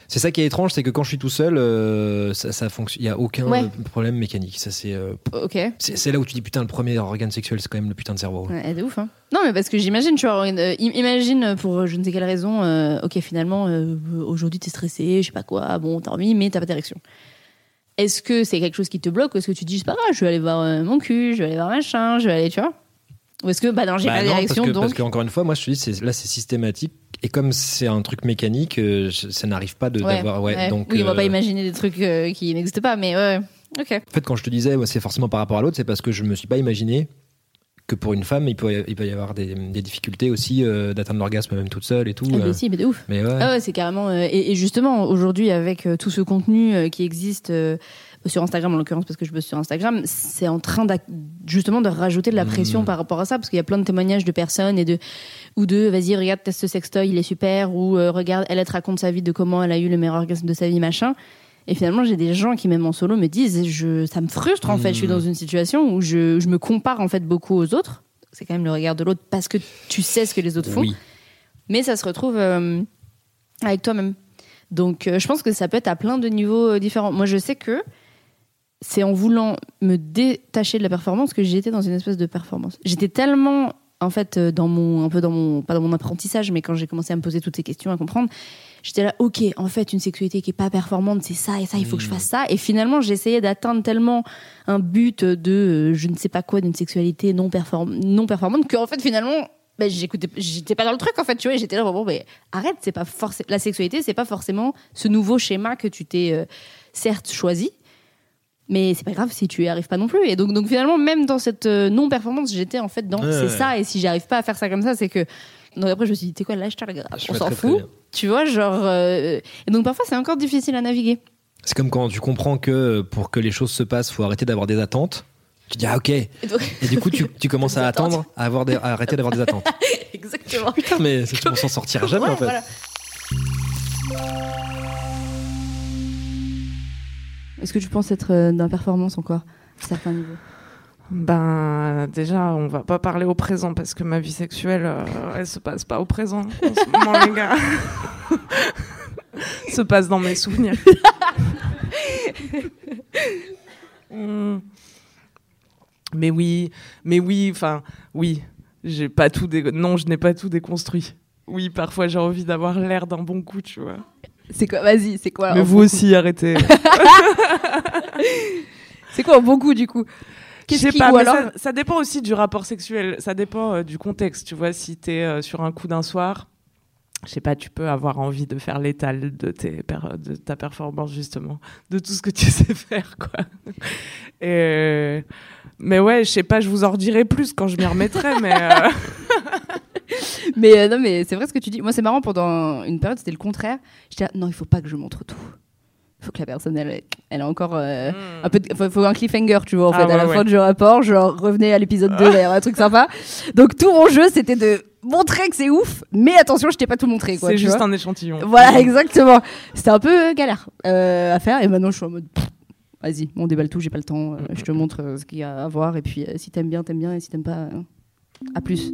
c'est- ça qui est étrange, c'est que quand je suis tout seul, euh, ça, ça fonctionne. Il y a aucun Ouais. problème mécanique. Ça c'est. euh, Ok. c'est c'est là où tu dis putain le premier organe sexuel c'est quand même le putain de cerveau. Ouais, de ouf, hein. Non, mais parce que j'imagine, tu vois, euh, im- imagine pour je ne sais quelle raison, ok, finalement, aujourd'hui t'es stressé, je sais pas quoi, bon, t'as envie, mais t'as pas d'érection. Est-ce que c'est quelque chose qui te bloque ou est-ce que tu te dis, c'est pas grave, je vais aller voir mon cul, je vais aller voir machin, je vais aller, tu vois? Ou est-ce que, bah non, j'ai Bah pas non, d'érection, parce que, donc. parce que, encore une fois, moi je te dis, c'est- là c'est systématique et comme c'est un truc mécanique, euh, je- ça n'arrive pas de Ouais, d'avoir. Ouais, ouais. donc. oui, on va euh, pas imaginer des trucs euh, qui n'existent pas, mais ouais, ouais. ok. En fait, quand je te disais, ouais, c'est forcément par rapport à l'autre, c'est parce que je me suis pas imaginé que pour une femme, il peut y, il peut y avoir des, des difficultés aussi euh, d'atteindre l'orgasme même toute seule et tout. Ah, euh. mais si, mais de ouf. Mais ouais. Ah ouais, c'est carrément. euh, et, et justement, aujourd'hui, avec euh, tout ce contenu euh, qui existe euh, sur Instagram, en l'occurrence, parce que je bosse sur Instagram, c'est en train justement de rajouter de la pression Mm. par rapport à ça, parce qu'il y a plein de témoignages de personnes et de ou de vas-y, regarde, teste ce sextoy, il est super, ou euh, regarde, elle, te raconte sa vie de comment elle a eu le meilleur orgasme de sa vie, machin. Et finalement, j'ai des gens qui, même en solo, me disent je, ça me frustre en fait. Je suis dans une situation où je, je me compare en fait beaucoup aux autres. C'est quand même le regard de l'autre parce que tu sais ce que les autres font Oui. mais ça se retrouve euh, avec toi-même. Donc, euh, je pense que ça peut être à plein de niveaux différents. Moi, je sais que c'est en voulant me détacher de la performance que j'étais dans une espèce de performance. J'étais tellement, en fait, euh, dans mon, un peu dans mon, pas dans mon apprentissage, mais quand j'ai commencé à me poser toutes ces questions, à comprendre, j'étais là, ok, en fait, une sexualité qui est pas performante, c'est ça et ça, il faut que je fasse ça. Et finalement, j'essayais d'atteindre tellement un but de euh, je ne sais pas quoi d'une sexualité non, perform non performante que, en fait, finalement, ben, j'écoutais, j'étais pas dans le truc, en fait, tu vois, j'étais là, bon, mais arrête, c'est pas forcément, la sexualité, c'est pas forcément ce nouveau schéma que tu t'es, euh, certes, choisi. Mais c'est pas grave si tu y arrives pas non plus. Et donc, donc finalement, même dans cette euh, non-performance, j'étais en fait dans Ouais, c'est ouais. ça. Et si j'arrive pas à faire ça comme ça, c'est que. Donc après, je me suis dit, t'es quoi, lâche-toi, On s'en très fout. Tu vois, genre. euh, Et donc parfois, c'est encore difficile à naviguer. C'est comme quand tu comprends que pour que les choses se passent, faut arrêter d'avoir des attentes. Tu dis ah ok. Et, donc- du coup, tu, tu commences à attendre, à, avoir des, à arrêter d'avoir des attentes. Exactement. Putain, mais on s'en sortira jamais Ouais, en fait. voilà. Est-ce que tu penses être euh, dans la performance encore à certains niveaux? Ben, déjà, on va pas parler au présent parce que ma vie sexuelle, euh, elle se passe pas au présent en ce moment, les gars. se passe dans mes souvenirs. Mais oui, mais oui, enfin, oui, j'ai pas tout dé- non, je n'ai pas tout déconstruit. Oui, parfois j'ai envie d'avoir l'air d'un bon coup, tu vois. C'est quoi Vas-y, c'est quoi Mais vous aussi, arrêtez. C'est quoi un bon coup du coup? Je Qu'est-ce sais qui- pas, mais alors- ça, ça dépend aussi du rapport sexuel. Ça dépend euh, du contexte. Tu vois, si t'es euh, sur un coup d'un soir, je sais pas, tu peux avoir envie de faire l'étal de, tes per- de ta performance, justement, de tout ce que tu sais faire, quoi. Et... Mais ouais, je sais pas, je vous en redirai plus quand je m'y remettrai, mais. euh, Mais euh, non, mais c'est vrai ce que tu dis. Moi, c'est marrant, pendant une période, c'était le contraire. J'étais là, non, il faut pas que je montre tout. Il faut que la personne, elle, elle a encore euh, un peu. faut, un cliffhanger, tu vois, en Ah fait, à la ouais. fin du rapport. Genre, revenez à l'épisode 2, il va y avoir un truc sympa. Donc, tout mon jeu, c'était de montrer que c'est ouf, mais attention, je t'ai pas tout montré, quoi. C'est juste vois. un échantillon. Voilà, exactement. C'était un peu euh, galère euh, à faire, et maintenant, je suis en mode. Vas-y, on déballe tout, j'ai pas le temps. euh, je te montre euh, ce qu'il y a à voir, et puis euh, si t'aimes bien, t'aimes bien, et si t'aimes pas, à plus.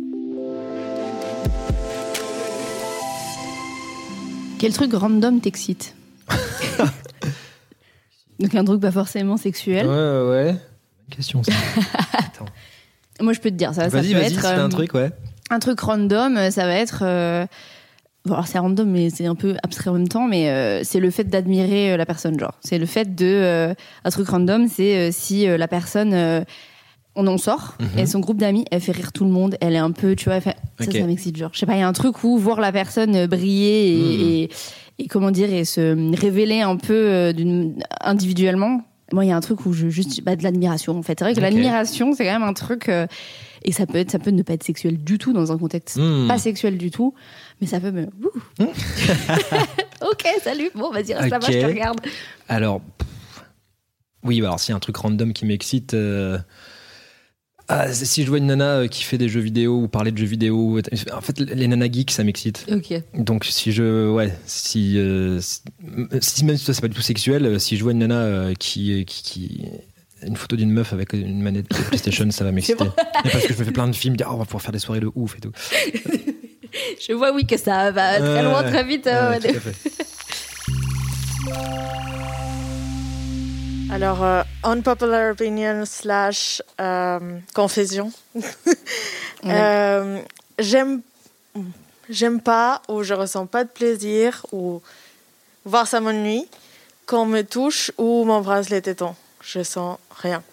Quel truc random t'excite Donc un truc pas forcément sexuel. Ouais, ouais, ouais. Question ça. Moi je peux te dire ça. ça Vas-y, vas-y, un euh, truc, ouais. Un truc random, ça va être. euh, Bon, alors c'est random, mais c'est un peu abstrait en même temps. Mais euh, c'est le fait d'admirer euh, la personne, genre. C'est le fait de euh, un truc random, c'est euh, si euh, la personne, euh, on en sort Mhm. et son groupe d'amis, elle fait rire tout le monde. Elle est un peu, tu vois, elle fait, ça, m'excite, genre. Je sais pas, il y a un truc où voir la personne euh, briller et, Mhm. et, et comment dire et se révéler un peu euh, individuellement. Moi, il y a un truc où je juste bah, de l'admiration. En fait, c'est vrai que l'admiration, c'est quand même un truc. euh, et ça peut être, ça peut ne pas être sexuel du tout dans un contexte Mhm. pas sexuel du tout, mais ça peut me. Ouh. ok, salut. Bon, vas-y, reste là-bas, je te regarde. Alors, oui, bah alors s'il y a un truc random qui m'excite, euh, ah, si je vois une nana euh, qui fait des jeux vidéo ou parler de jeux vidéo, en fait, les nanas geeks, ça m'excite. Donc si je, ouais, si, euh, si- si- même si ça c'est pas du tout sexuel, euh, si je vois une nana euh, qui, qui, qui- une photo d'une meuf avec une manette de PlayStation, ça va m'exciter. Parce que je me fais plein de films, dire oh, on va pouvoir faire des soirées de ouf et tout. Je vois, oui, que ça va très loin, très vite. Ouais, euh, tout à fait. Alors, euh, unpopular opinion slash euh, confession. Euh, j'aime, j'aime pas ou je ressens pas de plaisir ou voir ça m'ennuie quand on me touche ou m'embrasse les tétons. Je sens rien.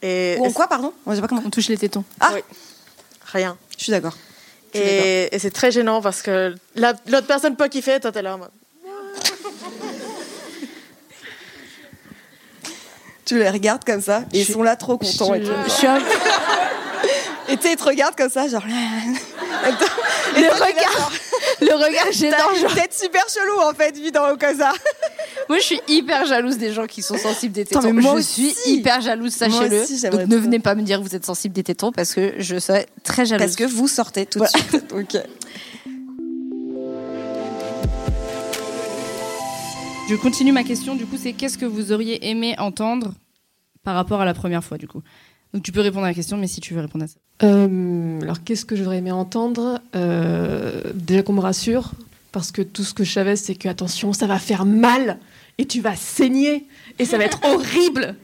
Et Ou en quoi, pardon? On sait pas comment. On touche les tétons. Ah oui. Rien. Je suis d'accord. Et, et c'est très gênant parce que la- l'autre personne peut kiffer, toi t'es là en mode. Tu les regardes comme ça et ils sont là trop contents. et tout. Et tu sais, ils te regardent comme ça, genre. Le regard, le regard gênant. Genre. tête super chelou en fait, vu dans comme ça. Moi, je suis hyper jalouse des gens qui sont sensibles des tétons. Mais moi je aussi. suis hyper jalouse, sachez-le. Donc, ne venez pas me dire que vous êtes sensible des tétons parce que je serais très jalouse. Parce que vous sortez tout de suite. Ok. Je continue ma question, du coup, c'est qu'est-ce que vous auriez aimé entendre par rapport à la première fois, du coup? Donc tu peux répondre à la question, mais si tu veux répondre à ça. Euh, alors, qu'est-ce que j'aurais aimé entendre? Euh, Déjà qu'on me rassure, parce que tout ce que je savais, c'est que, attention, ça va faire mal, et tu vas saigner, et ça va être horrible.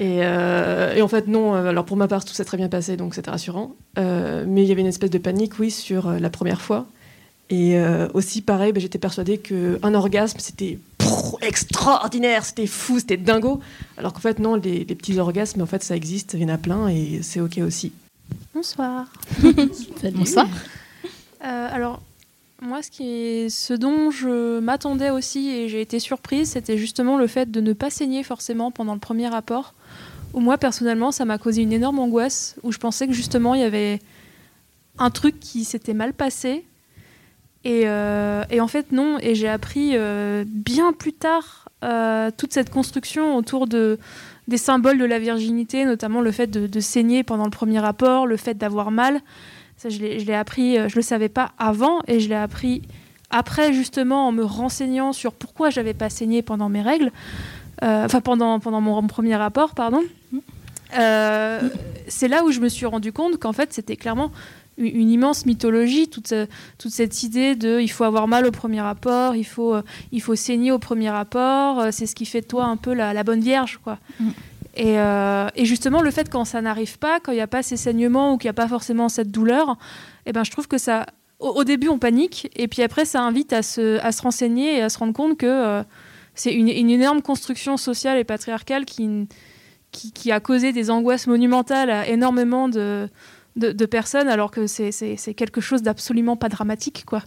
Et, euh, et en fait, non, alors pour ma part, tout s'est très bien passé, donc c'était rassurant. Mais il y avait une espèce de panique, oui, sur la première fois. Et euh, aussi, pareil, ben, j'étais persuadée qu'un orgasme, c'était extraordinaire, c'était fou, c'était dingo. Alors qu'en fait, non, les, les petits orgasmes, en fait, ça existe, il y en a plein, et c'est OK aussi. Bonsoir. Bonsoir. Euh, alors, moi, ce, qui est, ce dont je m'attendais aussi et j'ai été surprise, c'était justement le fait de ne pas saigner forcément pendant le premier rapport. Où moi, personnellement, ça m'a causé une énorme angoisse, où je pensais que justement, il y avait un truc qui s'était mal passé. Et, euh, et en fait, non. Et j'ai appris euh, bien plus tard euh, toute cette construction autour de, des symboles de la virginité, notamment le fait de, de saigner pendant le premier rapport, le fait d'avoir mal. Ça, je l'ai appris, je le savais pas avant, et je l'ai appris après, justement, en me renseignant sur pourquoi j'avais pas saigné pendant mes règles, enfin pendant, pendant mon, premier rapport, pardon. C'est là où je me suis rendu compte qu'en fait, c'était clairement une, immense mythologie, toute, toute cette idée de il faut avoir mal au premier rapport, il faut, euh, il faut saigner au premier rapport, euh, c'est ce qui fait de toi un peu la, la bonne vierge, quoi. Et, euh, et justement, le fait quand ça n'arrive pas, quand il n'y a pas ces saignements ou qu'il n'y a pas forcément cette douleur, eh ben, je trouve que ça. Au, au début, on panique, et puis après, ça invite à se, à se renseigner et à se rendre compte que euh, c'est une, une énorme construction sociale et patriarcale qui, qui, qui a causé des angoisses monumentales à énormément de, de, de personnes, alors que c'est c'est- c'est quelque chose d'absolument pas dramatique, quoi.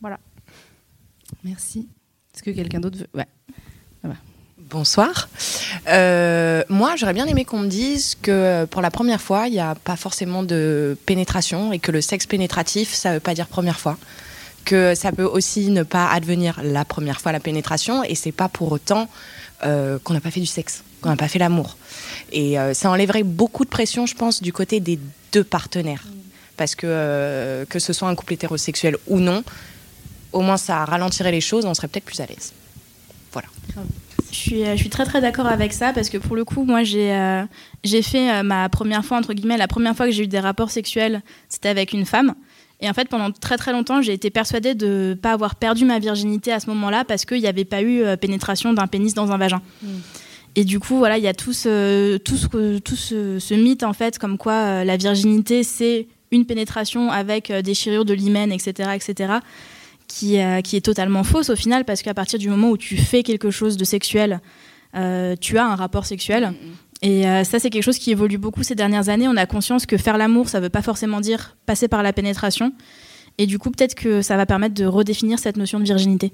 Voilà. Merci. Est-ce que quelqu'un d'autre veut? Ouais. Bonsoir. Euh, moi, j'aurais bien aimé qu'on me dise que pour la première fois, il n'y a pas forcément de pénétration et que le sexe pénétratif, ça ne veut pas dire première fois. Que ça peut aussi ne pas advenir la première fois la pénétration et c'est pas pour autant euh, qu'on n'a pas fait du sexe, qu'on n'a pas fait l'amour. Et euh, ça enlèverait beaucoup de pression, je pense, du côté des deux partenaires. Parce que euh, que ce soit un couple hétérosexuel ou non, au moins ça ralentirait les choses, on serait peut-être plus à l'aise. Voilà. Je suis, je suis très très d'accord avec ça parce que pour le coup, moi j'ai j'ai fait ma première fois, entre guillemets, la première fois que j'ai eu des rapports sexuels, c'était avec une femme. Et en fait, pendant très très longtemps, j'ai été persuadée de ne pas avoir perdu ma virginité à ce moment-là parce qu'il n'y avait pas eu euh, pénétration d'un pénis dans un vagin. Et du coup, voilà, il y a tout ce, tout ce, tout ce, ce mythe en fait, comme quoi euh, la virginité c'est une pénétration avec euh, déchirure de l'hymen, etc., etc., qui, euh, qui est totalement fausse au final, parce qu'à partir du moment où tu fais quelque chose de sexuel, tu as un rapport sexuel. Et euh, ça, c'est quelque chose qui évolue beaucoup ces dernières années. On a conscience que faire l'amour, ça ne veut pas forcément dire passer par la pénétration. Et du coup, peut-être que ça va permettre de redéfinir cette notion de virginité.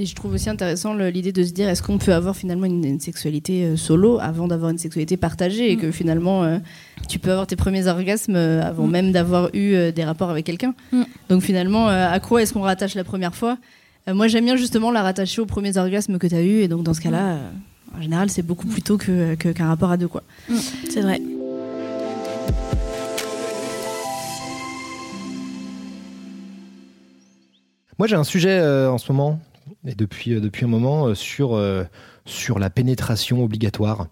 Et je trouve aussi intéressant l'idée de se dire est-ce qu'on peut avoir finalement une, une sexualité euh, solo avant d'avoir une sexualité partagée et que finalement euh, tu peux avoir tes premiers orgasmes euh, avant Mm. même d'avoir eu des rapports avec quelqu'un. Mm. Donc finalement, à quoi est-ce qu'on rattache la première fois? Moi j'aime bien justement la rattacher aux premiers orgasmes que tu as eu et donc dans ce cas-là, en général c'est beaucoup plus tôt que- qu'un rapport à deux. quoi. C'est vrai. Moi, j'ai un sujet euh, en ce moment, et depuis, euh, depuis un moment, euh, sur, euh, sur la pénétration obligatoire.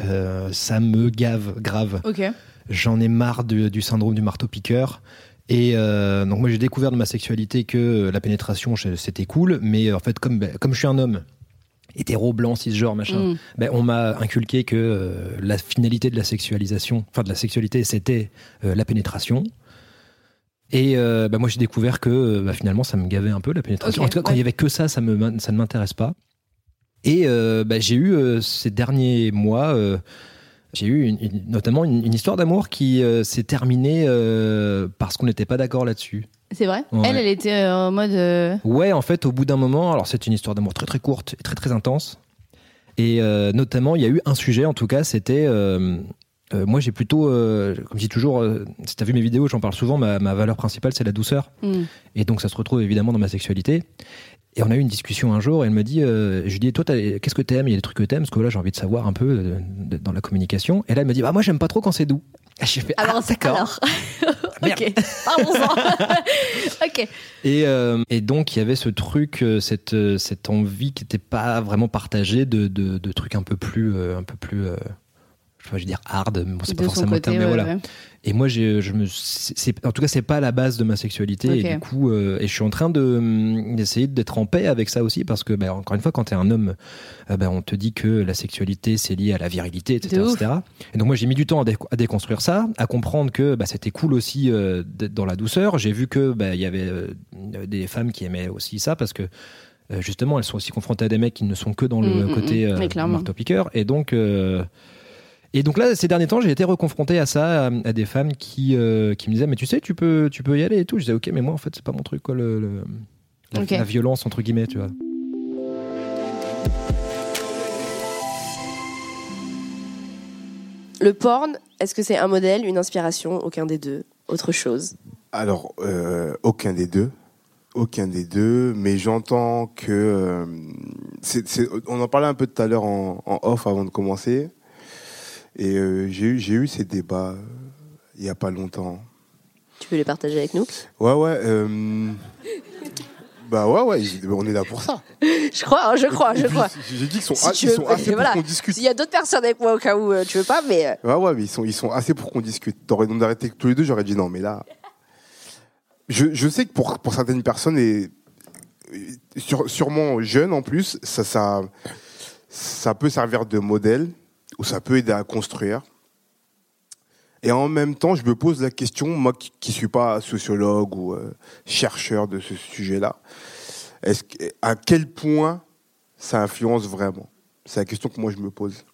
Euh, ça me gave grave. Ok. J'en ai marre de- du syndrome du marteau-piqueur. Et euh, donc, moi, j'ai découvert de ma sexualité que la pénétration, c'était cool. Mais en fait, comme, ben, comme je suis un homme, hétéro, blanc, cisgenre, machin, Mm. ben, on m'a inculqué que euh, la finalité de la sexualisation, enfin de la sexualité, c'était euh, la pénétration. Et euh, bah, moi, j'ai découvert que bah, finalement, ça me gavait un peu la pénétration. En tout cas, quand il y avait que ça, ça, me, ça ne m'intéresse pas. Et bah, j'ai eu ces derniers mois, j'ai eu une- une- notamment une, une histoire d'amour qui s'est terminée parce qu'on n'était pas d'accord là-dessus. C'est vrai Ouais. Elle, elle était euh, en mode. euh, Ouais, en fait, au bout d'un moment, alors c'est une histoire d'amour très très courte et très très intense. Et euh, notamment, il y a eu un sujet, en tout cas, c'était. euh, moi, j'ai plutôt, comme je dis toujours, si tu as vu mes vidéos, j'en parle souvent, ma, ma valeur principale, c'est la douceur. Mm. Et donc, ça se retrouve évidemment dans ma sexualité. Et on a eu une discussion un jour, et elle me dit, euh, je lui dis, toi, t'as- qu'est-ce que t'aimes? Il y a des trucs que t'aimes, parce que là, j'ai envie de savoir un peu euh, de- dans la communication. Et là, elle me dit, bah, moi, j'aime pas trop quand c'est doux. Et J'ai fait, ah, d'accord. Alors, ok, parlons-en. ok. Et, euh, et donc, il y avait ce truc, euh, cette, euh, cette envie qui n'était pas vraiment partagée de, de, de trucs un peu plus, euh, un peu plus, euh, je vais dire hard, mais bon, c'est pas forcément le terme, côté, mais ouais, voilà. ouais. Et moi, je me, c'est, en tout cas, c'est pas la base de ma sexualité. Et du coup, euh, et je suis en train de hum, d'essayer d'être en paix avec ça aussi, parce que, bah, encore une fois, quand t'es un homme, euh, bah, on te dit que la sexualité c'est lié à la virilité, etc., etc. Et donc moi, j'ai mis du temps à, dé- à déconstruire ça, à comprendre que bah, c'était cool aussi euh, d'être dans la douceur. J'ai vu que il y avait euh, des femmes qui aimaient aussi ça, parce que justement, elles sont aussi confrontées à des mecs qui ne sont que dans le Mm, mm, côté mm. euh, Oui, clairement. marteau-piqueur. Et donc, et donc là, ces derniers temps, j'ai été reconfronté à ça, à, à des femmes qui, euh, qui me disaient, mais tu sais, tu peux, tu peux y aller et tout. Je disais, ok, mais moi, en fait, c'est pas mon truc, quoi, le, le- la, violence, entre guillemets, tu vois. Le porn, est-ce que c'est un modèle, une inspiration, aucun des deux Autre chose? Alors, euh, aucun des deux. Aucun des deux, mais j'entends que. euh, on en parlait un peu tout à l'heure en, en off avant de commencer. Et euh, j'ai eu, ces débats euh, il n'y a pas longtemps. Tu peux les partager avec nous Ouais, ouais. euh, bah ouais, ouais, on est là pour ça. Je crois, hein, je crois, je Et puis, crois. J'ai dit qu'ils sont, Si a- tu ils veux- sont assez pour qu'on discute. S'il y a d'autres personnes avec moi au cas où euh, tu veux pas, mais Ouais, ouais, mais ils sont, ils sont assez pour qu'on discute. T'aurais dû arrêter tous les deux, j'aurais dit non, mais là. Je, je sais que pour, pour certaines personnes, et sur- sûrement jeunes en plus, ça, ça, ça peut servir de modèle ou ça peut aider à construire. Et en même temps, je me pose la question, moi qui ne suis pas sociologue ou euh, chercheur de ce sujet-là, est-ce que- à quel point ça influence vraiment? C'est la question que moi je me pose.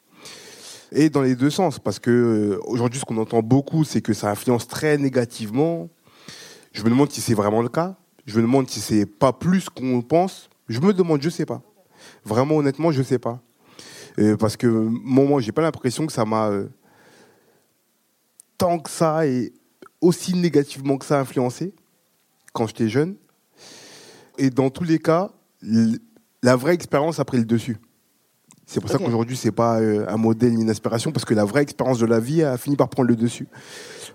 Et dans les deux sens, parce que euh, aujourd'hui, ce qu'on entend beaucoup, c'est que ça influence très négativement. Je me demande si c'est vraiment le cas. Je me demande si c'est pas plus qu'on pense. Je me demande, je sais pas. Vraiment, honnêtement, je sais pas. Parce que moi, j'ai pas l'impression que ça m'a euh, tant que ça et aussi négativement que ça influencé quand j'étais jeune. Et dans tous les cas, la vraie expérience a pris le dessus. C'est pour ça qu'aujourd'hui, c'est pas euh, un modèle ni une inspiration, parce que la vraie expérience de la vie a fini par prendre le dessus.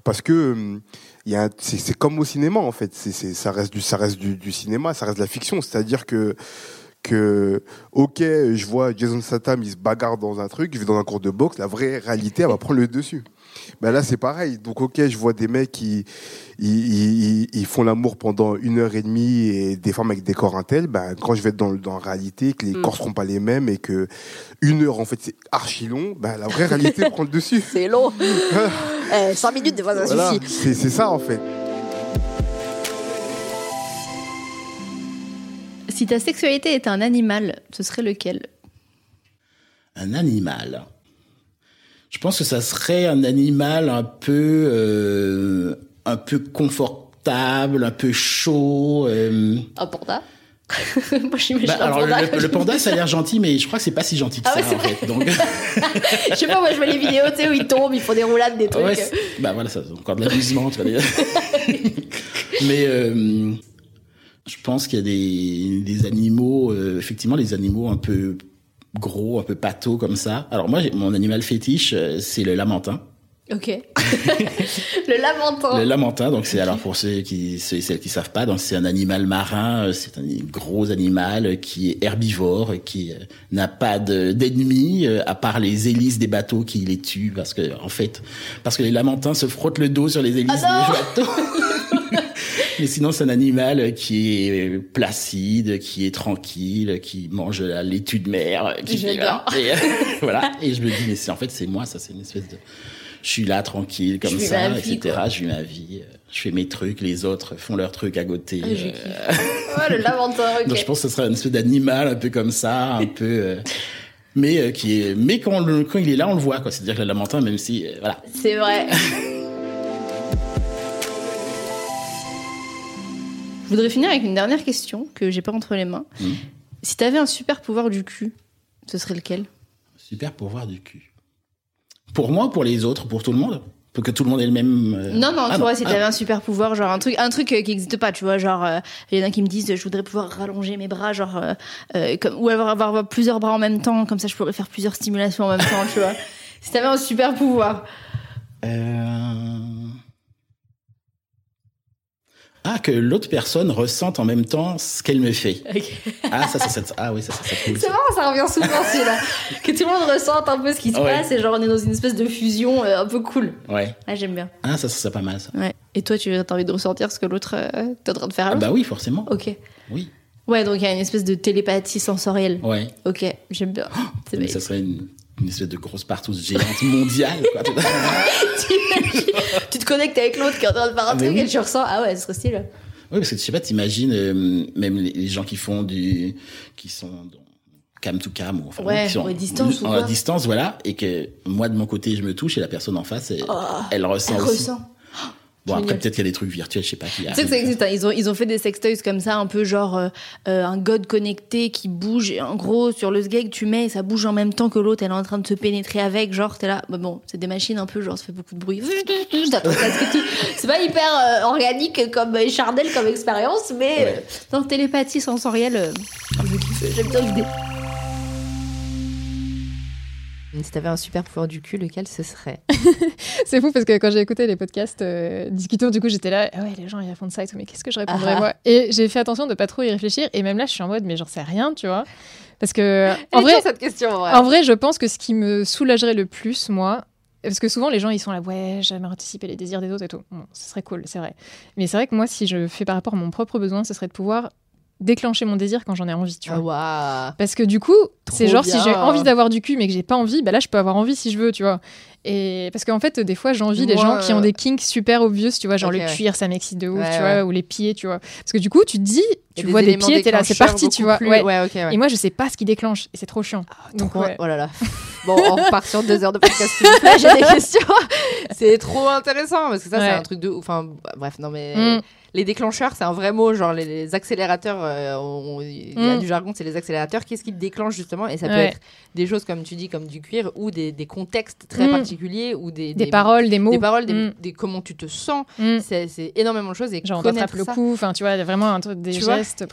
Parce que euh, c'est comme au cinéma, en fait. C'est c'est- ça reste, du, ça reste du, du cinéma, ça reste de la fiction. C'est-à-dire que que, ok, je vois Jason Statham, il se bagarre dans un truc, je vais dans un cours de boxe, la vraie réalité, elle va prendre le dessus. Ben là, c'est pareil. Donc, ok, je vois des mecs qui ils, ils- ils font l'amour pendant une heure et demie et des femmes avec des corps intels. Ben, quand je vais être dans, dans la réalité, que les Mm. corps seront pas les mêmes et que une heure, en fait, c'est archi long, ben, la vraie réalité prend le dessus. C'est long. Eh, 5 minutes, des fois, ça Voilà, suffit. c'est c'est ça, en fait. Si ta sexualité était un animal, ce serait lequel? Un animal. Je pense que ça serait un animal un peu, euh, un peu confortable, un peu chaud. euh. Un panda? Moi, j'imagine Bah, un alors panda. le, le panda, ça a l'air gentil, mais je crois que c'est pas si gentil que Ah ça ouais, fait. Donc, Je sais pas, moi je vois les vidéos, tu sais, où ils tombent, ils font des roulades, des trucs. ouais, bah voilà, ça, c'est encore de l'amusement, tu vas dire. mais euh, je pense qu'il y a des, des animaux, euh, effectivement, les animaux un peu gros, un peu pâteaux comme ça. Alors moi, mon animal fétiche, euh, c'est le lamentin. Ok. le lamentin. Le lamentin, donc c'est alors pour ceux qui ceux et celles qui savent pas, donc c'est un animal marin, euh, c'est un gros animal qui est herbivore, qui euh, n'a pas de- d'ennemis euh, à part les hélices des bateaux qui les tuent parce que en fait parce que les lamentins se frottent le dos sur les hélices Ah des bateaux. Mais sinon, c'est un animal qui est placide, qui est tranquille, qui mange la laitue de mer, qui fait- voilà. Et, voilà. Et je me dis, mais c'est en fait, c'est moi, ça, c'est une espèce de. Je suis là tranquille comme ça, vie, etc. quoi. Je vis ma vie, euh, je fais mes trucs, les autres font leurs trucs à côté. Ah, je euh, Ouais, le lamentin, ok. donc je pense que ce serait une espèce d'animal un peu comme ça, un peu. euh, mais euh, qui est, mais quand, on le- quand il est là, on le voit, quoi. C'est-à-dire que le lamentin, même si, euh, voilà. C'est vrai. Je voudrais finir avec une dernière question que j'ai pas entre les mains. Mhm. Si t'avais un super pouvoir du cul, ce serait lequel? Super pouvoir du cul. Pour moi, pour les autres, pour tout le monde? Pour que tout le monde ait le même. euh, Non, non, ah tu vois, si ah. t'avais un super pouvoir, genre un truc, un truc euh, qui n'existe pas, tu vois, genre, euh, il y en a qui me disent, je voudrais pouvoir rallonger mes bras, genre, euh, euh, comme, ou avoir, avoir, avoir plusieurs bras en même temps, comme ça je pourrais faire plusieurs stimulations en même temps, tu vois. Si t'avais un super pouvoir. Euh, Ah, que l'autre personne ressente en même temps ce qu'elle me fait. Ah, ça, ça, ça, ah oui, ça, ça, ça cool. C'est marrant, ça revient souvent celui-là. que tout le monde ressente un peu ce qui se Ouais. passe et genre on est dans une espèce de fusion euh, un peu cool. Ouais. Là, j'aime bien. Ah, ça, ça, c'est pas mal, ça. Ouais. Et toi, tu as envie de ressentir ce que l'autre euh, t'es en train de faire Ah, bah oui, forcément. Ok. Oui. Ouais, donc il y a une espèce de télépathie sensorielle. Ouais. Ok, j'aime bien. Bien. ça serait une, une espèce de grosse partouze géante mondiale, quoi. tu te connectes avec l'autre qui est en train de faire un Ah, truc oui. et tu ressens, ah ouais, ce serait stylé. Oui, parce que je sais pas, t'imagines, euh, même les, les gens qui font du, qui sont dans cam to cam, ou enfin, Ouais, qui sont ou à distance ou en- à distance, voilà, et que moi de mon côté je me touche et la personne en face, elle, Oh, elle ressent elle aussi. ressent. Bon, après peut-être qu'il y a des trucs virtuels, je sais pas qui Tu sais que ça existe, hein. ils ont, ils ont fait des sextoys comme ça, un peu genre euh, euh, un god connecté qui bouge. Et en gros, sur le sgeg, tu mets et ça bouge en même temps que l'autre, elle est en train de se pénétrer avec. Genre, t'es là, bah bon, c'est des machines un peu, genre, ça fait beaucoup de bruit. C'est pas hyper euh, organique comme euh, charnel comme expérience, mais euh, dans télépathie sensorielle, je kiffe, j'aime bien l'idée. Si t'avais un super pouvoir du cul, lequel ce serait? C'est fou parce que quand j'ai écouté les podcasts euh, discutants, du coup, j'étais là, ah ouais, les gens ils font de ça et tout, mais qu'est-ce que je répondrais Ah. moi? Et j'ai fait attention de pas trop y réfléchir. Et même là, je suis en mode, mais j'en sais rien, tu vois. Parce que, en est vrai, dure, cette question, en vrai. en vrai, je pense que ce qui me soulagerait le plus, moi, parce que souvent les gens ils sont là, ouais, j'aimerais anticiper les désirs des autres et tout. Bon, ce serait cool, c'est vrai. Mais c'est vrai que moi, si je fais par rapport à mon propre besoin, ce serait de pouvoir déclencher mon désir quand j'en ai envie, tu vois. Parce que du coup, c'est genre si j'ai envie d'avoir du cul mais que j'ai pas envie, bah là je peux avoir envie si je veux, tu vois. Et parce qu'en fait, des fois, j'envie les Moi, gens qui ont euh, des kinks super obvious, tu vois, genre le ouais. cuir, ça m'excite de ouf, Ouais, tu ouais. vois, ou les pieds, tu vois. Parce que du coup, tu te dis, tu vois des pieds, t'es là, c'est parti, tu vois. plus- Ouais. ouais, ok, ouais. Et moi, je sais pas ce qui déclenche, et c'est trop chiant. Donc, Trop- ouais. Oh là là. Bon, on repart sur deux heures de podcast. J'ai des questions. C'est trop intéressant parce que ça, c'est un truc de. Enfin, bah, bref, non, mais. Mm. Les déclencheurs, c'est un vrai mot. Genre, les, les accélérateurs, euh, il y a Mm. du jargon, c'est les accélérateurs. Qu'est-ce qui te déclenche justement? Et ça peut être des choses, comme tu dis, comme du cuir ou des, des contextes très Mm. particuliers ou des, Des paroles, des mots. Des paroles, des, Mm. comment tu te sens. C'est énormément de choses. Et Genre, on t'attrape le ça- cou, enfin, tu vois, il y a vraiment un truc, des tu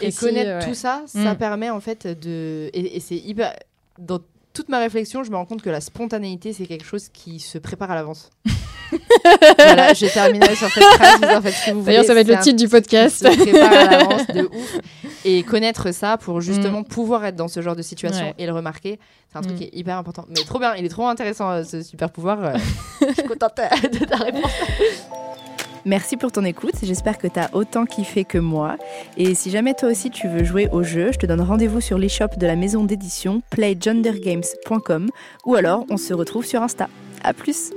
et connaître ouais. tout ça, ça Mm. permet en fait de. Et, et c'est hyper. Dans toute ma réflexion, je me rends compte que la spontanéité, c'est quelque chose qui se prépare à l'avance. voilà, je terminerai sur cette phrase. En vous D'ailleurs, ça va être le un titre du podcast. se prépare à l'avance de ouf. Et connaître ça pour justement pouvoir être dans ce genre de situation Ouais. et le remarquer, c'est un truc Mm. qui est hyper important. Mais trop bien, il est trop intéressant euh, ce super pouvoir. euh. Je suis contente euh, de ta réponse. Merci pour ton écoute, j'espère que t'as autant kiffé que moi. Et si jamais toi aussi tu veux jouer au jeu, je te donne rendez-vous sur l'e-shop de la maison d'édition playgendergames.com ou alors on se retrouve sur Insta. A plus!